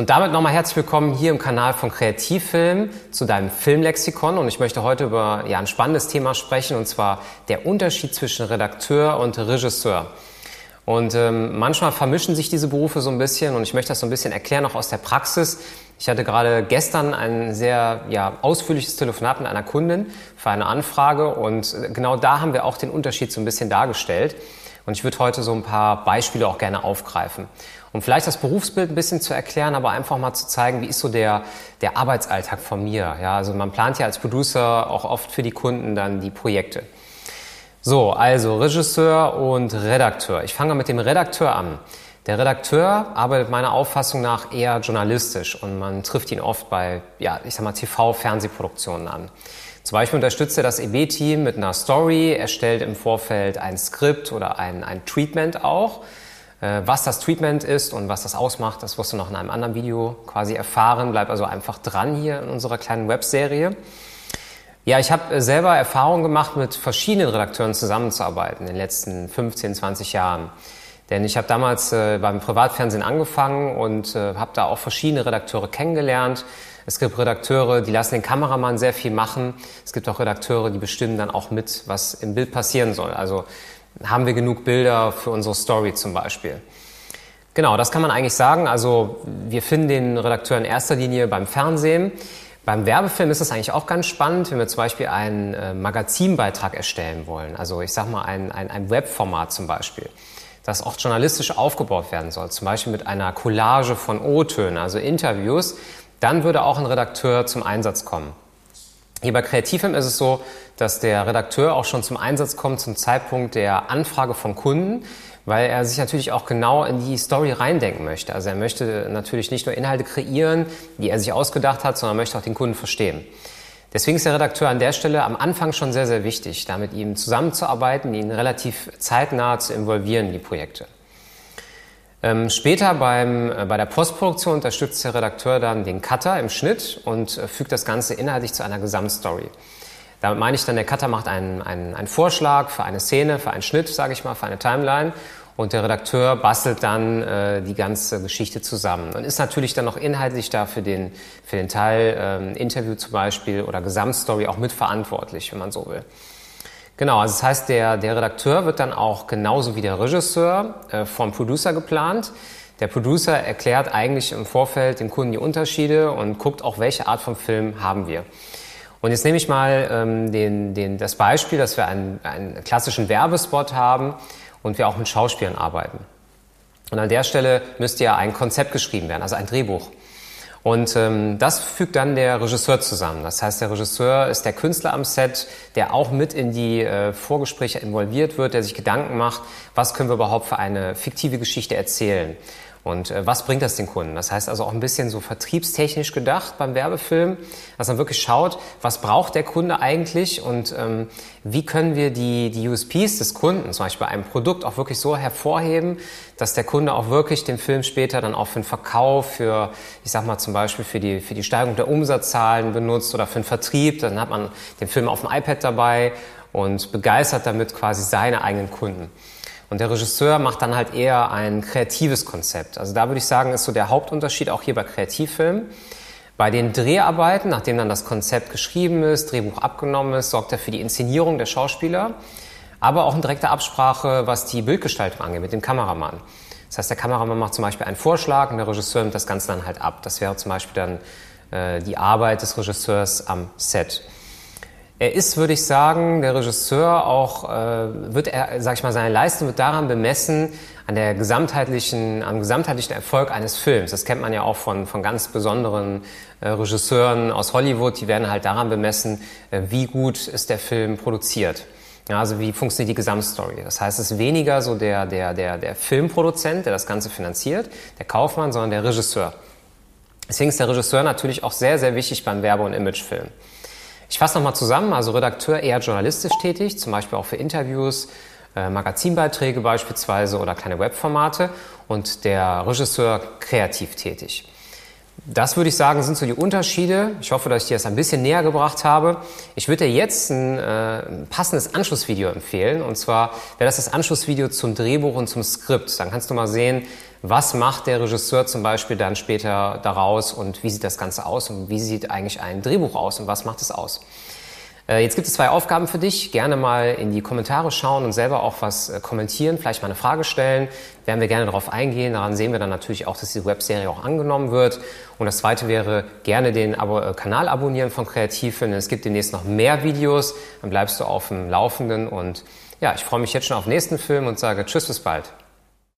Und damit nochmal herzlich willkommen hier im Kanal von Kreativfilm zu deinem Filmlexikon. Und ich möchte heute über ja, ein spannendes Thema sprechen, und zwar der Unterschied zwischen Redakteur und Regisseur. Und ähm, manchmal vermischen sich diese Berufe so ein bisschen und ich möchte das so ein bisschen erklären, auch aus der Praxis. Ich hatte gerade gestern ein sehr ja, ausführliches Telefonat mit einer Kundin für eine Anfrage und genau da haben wir auch den Unterschied so ein bisschen dargestellt. Und ich würde heute so ein paar Beispiele auch gerne aufgreifen. Um vielleicht das Berufsbild ein bisschen zu erklären, aber einfach mal zu zeigen, wie ist so der, der Arbeitsalltag von mir. Ja, also man plant ja als Producer auch oft für die Kunden dann die Projekte. So, also Regisseur und Redakteur. Ich fange mit dem Redakteur an. Der Redakteur arbeitet meiner Auffassung nach eher journalistisch und man trifft ihn oft bei, ja, ich sag mal, TV-Fernsehproduktionen an. Zum Beispiel unterstützt er das EB-Team mit einer Story, erstellt im Vorfeld ein Skript oder ein, ein Treatment auch. Äh, was das Treatment ist und was das ausmacht, das wirst du noch in einem anderen Video quasi erfahren. Bleib also einfach dran hier in unserer kleinen Webserie. Ja, ich habe selber Erfahrung gemacht, mit verschiedenen Redakteuren zusammenzuarbeiten in den letzten 15, 20 Jahren. Denn ich habe damals äh, beim Privatfernsehen angefangen und äh, habe da auch verschiedene Redakteure kennengelernt. Es gibt Redakteure, die lassen den Kameramann sehr viel machen. Es gibt auch Redakteure, die bestimmen dann auch mit, was im Bild passieren soll. Also haben wir genug Bilder für unsere Story zum Beispiel? Genau, das kann man eigentlich sagen. Also wir finden den Redakteur in erster Linie beim Fernsehen. Beim Werbefilm ist es eigentlich auch ganz spannend, wenn wir zum Beispiel einen äh, Magazinbeitrag erstellen wollen. Also ich sage mal ein, ein, ein Webformat zum Beispiel, das auch journalistisch aufgebaut werden soll. Zum Beispiel mit einer Collage von O-Tönen, also Interviews. Dann würde auch ein Redakteur zum Einsatz kommen. Hier bei Kreativfilm ist es so, dass der Redakteur auch schon zum Einsatz kommt zum Zeitpunkt der Anfrage von Kunden, weil er sich natürlich auch genau in die Story reindenken möchte. Also er möchte natürlich nicht nur Inhalte kreieren, die er sich ausgedacht hat, sondern möchte auch den Kunden verstehen. Deswegen ist der Redakteur an der Stelle am Anfang schon sehr, sehr wichtig, da mit ihm zusammenzuarbeiten, ihn relativ zeitnah zu involvieren in die Projekte. Ähm, später beim, äh, bei der Postproduktion unterstützt der Redakteur dann den Cutter im Schnitt und äh, fügt das Ganze inhaltlich zu einer Gesamtstory. Damit meine ich dann, der Cutter macht einen, einen, einen Vorschlag für eine Szene, für einen Schnitt, sage ich mal, für eine Timeline und der Redakteur bastelt dann äh, die ganze Geschichte zusammen und ist natürlich dann noch inhaltlich da für den, für den Teil ähm, Interview zum Beispiel oder Gesamtstory auch mitverantwortlich, wenn man so will. Genau, also das heißt, der, der Redakteur wird dann auch genauso wie der Regisseur äh, vom Producer geplant. Der Producer erklärt eigentlich im Vorfeld dem Kunden die Unterschiede und guckt auch, welche Art von Film haben wir. Und jetzt nehme ich mal ähm, den, den, das Beispiel, dass wir einen, einen klassischen Werbespot haben und wir auch mit Schauspielern arbeiten. Und an der Stelle müsste ja ein Konzept geschrieben werden, also ein Drehbuch. Und ähm, das fügt dann der Regisseur zusammen. Das heißt, der Regisseur ist der Künstler am Set, der auch mit in die äh, Vorgespräche involviert wird, der sich Gedanken macht, was können wir überhaupt für eine fiktive Geschichte erzählen. Und äh, was bringt das den Kunden? Das heißt also auch ein bisschen so vertriebstechnisch gedacht beim Werbefilm, dass man wirklich schaut, was braucht der Kunde eigentlich und ähm, wie können wir die, die USPs des Kunden, zum Beispiel bei einem Produkt, auch wirklich so hervorheben, dass der Kunde auch wirklich den Film später dann auch für den Verkauf, für, ich sag mal zum Beispiel für die, für die Steigerung der Umsatzzahlen benutzt oder für den Vertrieb. Dann hat man den Film auf dem iPad dabei und begeistert damit quasi seine eigenen Kunden. Und der Regisseur macht dann halt eher ein kreatives Konzept. Also da würde ich sagen, ist so der Hauptunterschied auch hier bei Kreativfilmen. Bei den Dreharbeiten, nachdem dann das Konzept geschrieben ist, Drehbuch abgenommen ist, sorgt er für die Inszenierung der Schauspieler, aber auch in direkter Absprache, was die Bildgestaltung angeht, mit dem Kameramann. Das heißt, der Kameramann macht zum Beispiel einen Vorschlag und der Regisseur nimmt das Ganze dann halt ab. Das wäre zum Beispiel dann äh, die Arbeit des Regisseurs am Set. Er ist, würde ich sagen, der Regisseur auch, äh, wird er, sag ich mal, seine Leistung wird daran bemessen, an der gesamtheitlichen, am gesamtheitlichen Erfolg eines Films. Das kennt man ja auch von, von ganz besonderen äh, Regisseuren aus Hollywood. Die werden halt daran bemessen, äh, wie gut ist der Film produziert. Ja, also wie funktioniert die Gesamtstory. Das heißt, es ist weniger so der, der, der, der Filmproduzent, der das Ganze finanziert, der Kaufmann, sondern der Regisseur. Deswegen ist der Regisseur natürlich auch sehr, sehr wichtig beim Werbe- und Imagefilm. Ich fasse nochmal zusammen, also Redakteur eher journalistisch tätig, zum Beispiel auch für Interviews, äh, Magazinbeiträge beispielsweise oder kleine Webformate und der Regisseur kreativ tätig. Das würde ich sagen, sind so die Unterschiede. Ich hoffe, dass ich dir das ein bisschen näher gebracht habe. Ich würde dir jetzt ein, äh, ein passendes Anschlussvideo empfehlen. Und zwar wäre das das Anschlussvideo zum Drehbuch und zum Skript. Dann kannst du mal sehen, was macht der Regisseur zum Beispiel dann später daraus und wie sieht das Ganze aus und wie sieht eigentlich ein Drehbuch aus und was macht es aus. Äh, jetzt gibt es zwei Aufgaben für dich. Gerne mal in die Kommentare schauen und selber auch was äh, kommentieren, vielleicht mal eine Frage stellen. Werden wir gerne darauf eingehen. Daran sehen wir dann natürlich auch, dass die Webserie auch angenommen wird. Und das zweite wäre, gerne den Abo äh, Kanal abonnieren von Kreativfilm. Es gibt demnächst noch mehr Videos. Dann bleibst du auf dem Laufenden. Und ja, ich freue mich jetzt schon auf den nächsten Film und sage Tschüss, bis bald.